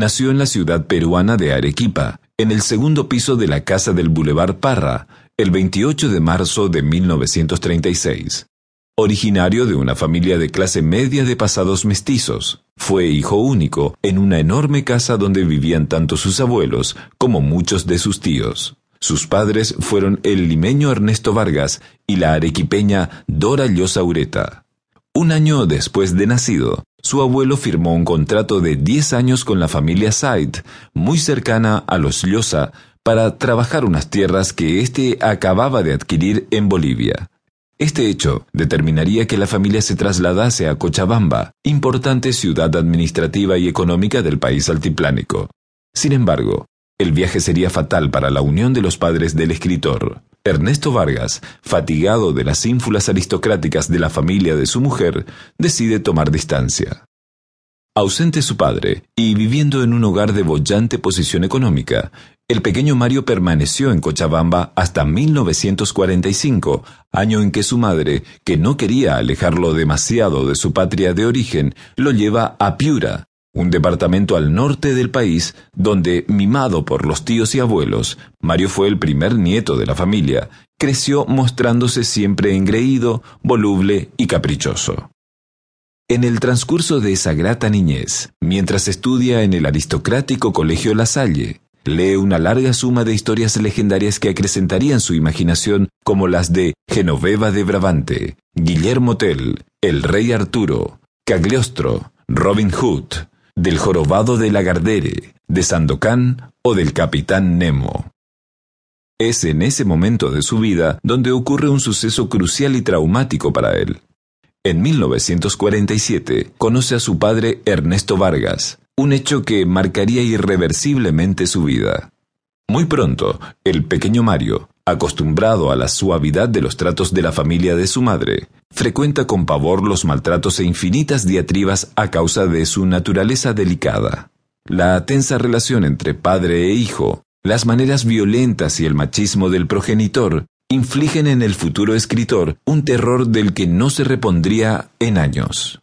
nació en la ciudad peruana de Arequipa, en el segundo piso de la casa del Boulevard Parra, el 28 de marzo de 1936. Originario de una familia de clase media de pasados mestizos, fue hijo único en una enorme casa donde vivían tanto sus abuelos como muchos de sus tíos. Sus padres fueron el limeño Ernesto Vargas y la arequipeña Dora Llosa Ureta. Un año después de nacido, su abuelo firmó un contrato de 10 años con la familia Said, muy cercana a los Llosa, para trabajar unas tierras que éste acababa de adquirir en Bolivia. Este hecho determinaría que la familia se trasladase a Cochabamba, importante ciudad administrativa y económica del país altiplánico. Sin embargo, el viaje sería fatal para la unión de los padres del escritor. Ernesto Vargas, fatigado de las ínfulas aristocráticas de la familia de su mujer, decide tomar distancia. Ausente su padre y viviendo en un hogar de bollante posición económica, el pequeño Mario permaneció en Cochabamba hasta 1945, año en que su madre, que no quería alejarlo demasiado de su patria de origen, lo lleva a Piura, un departamento al norte del país donde, mimado por los tíos y abuelos, Mario fue el primer nieto de la familia, creció mostrándose siempre engreído, voluble y caprichoso. En el transcurso de esa grata niñez, mientras estudia en el aristocrático Colegio La Salle, lee una larga suma de historias legendarias que acrecentarían su imaginación como las de Genoveva de Brabante, Guillermo Tell, el rey Arturo, Cagliostro, Robin Hood, del jorobado de Lagardere, de Sandokan o del capitán Nemo. Es en ese momento de su vida donde ocurre un suceso crucial y traumático para él. En 1947 conoce a su padre Ernesto Vargas, un hecho que marcaría irreversiblemente su vida. Muy pronto, el pequeño Mario, acostumbrado a la suavidad de los tratos de la familia de su madre, frecuenta con pavor los maltratos e infinitas diatribas a causa de su naturaleza delicada. La tensa relación entre padre e hijo, las maneras violentas y el machismo del progenitor infligen en el futuro escritor un terror del que no se repondría en años.